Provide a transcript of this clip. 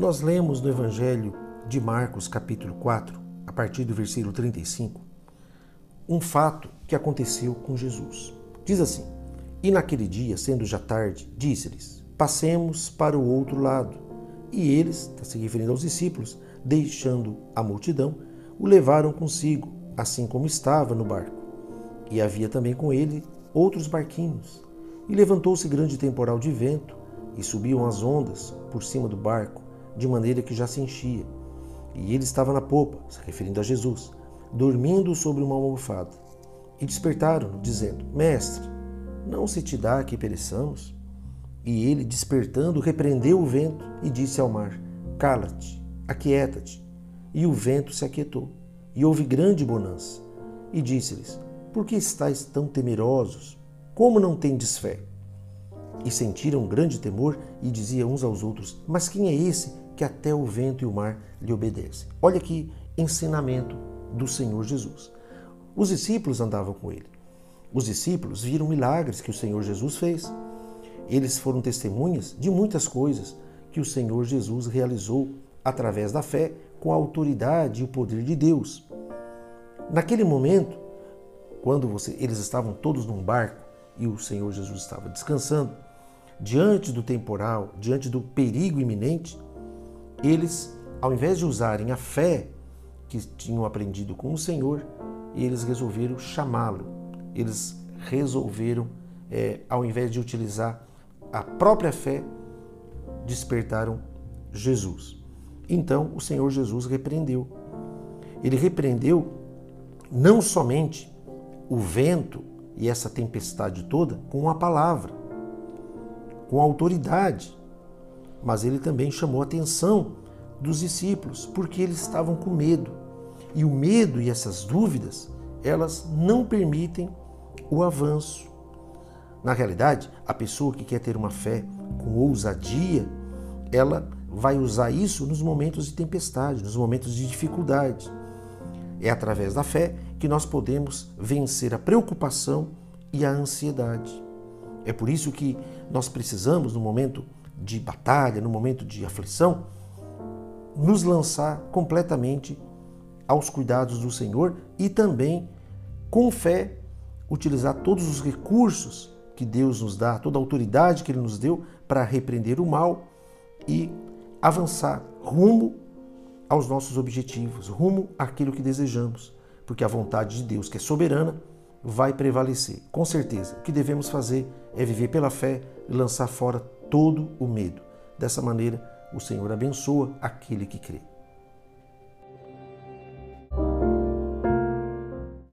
Nós lemos no Evangelho de Marcos, capítulo 4, a partir do versículo 35, um fato que aconteceu com Jesus. Diz assim: E naquele dia, sendo já tarde, disse-lhes: Passemos para o outro lado. E eles, está se referindo aos discípulos, deixando a multidão, o levaram consigo, assim como estava no barco. E havia também com ele outros barquinhos. E levantou-se grande temporal de vento, e subiam as ondas por cima do barco, de maneira que já se enchia. E ele estava na popa, se referindo a Jesus, dormindo sobre uma almofada. E despertaram, dizendo: Mestre, não se te dá que pereçamos? E ele, despertando, repreendeu o vento e disse ao mar: Cala-te, aquieta-te. E o vento se aquietou, e houve grande bonança. E disse-lhes: Por que estáis tão temerosos? Como não tendes fé? E sentiram grande temor e diziam uns aos outros: Mas quem é esse que até o vento e o mar lhe obedecem? Olha aqui, ensinamento do Senhor Jesus. Os discípulos andavam com ele. Os discípulos viram milagres que o Senhor Jesus fez. Eles foram testemunhas de muitas coisas que o Senhor Jesus realizou através da fé, com a autoridade e o poder de Deus. Naquele momento, quando você, eles estavam todos num barco e o Senhor Jesus estava descansando, diante do temporal, diante do perigo iminente, eles, ao invés de usarem a fé que tinham aprendido com o Senhor, eles resolveram chamá-lo. Eles resolveram, é, ao invés de utilizar a própria fé, despertaram Jesus. Então o Senhor Jesus repreendeu. Ele repreendeu não somente o vento e essa tempestade toda com a palavra, com autoridade, mas ele também chamou a atenção dos discípulos, porque eles estavam com medo. E o medo e essas dúvidas, elas não permitem o avanço. Na realidade, a pessoa que quer ter uma fé com ousadia, ela vai usar isso nos momentos de tempestade, nos momentos de dificuldade. É através da fé que nós podemos vencer a preocupação e a ansiedade. É por isso que nós precisamos, no momento de batalha, no momento de aflição, nos lançar completamente aos cuidados do Senhor e também, com fé, utilizar todos os recursos que Deus nos dá, toda a autoridade que Ele nos deu para repreender o mal e avançar rumo aos nossos objetivos, rumo àquilo que desejamos, porque a vontade de Deus, que é soberana, vai prevalecer. Com certeza, o que devemos fazer é viver pela fé e lançar fora todo o medo. Dessa maneira, o Senhor abençoa aquele que crê.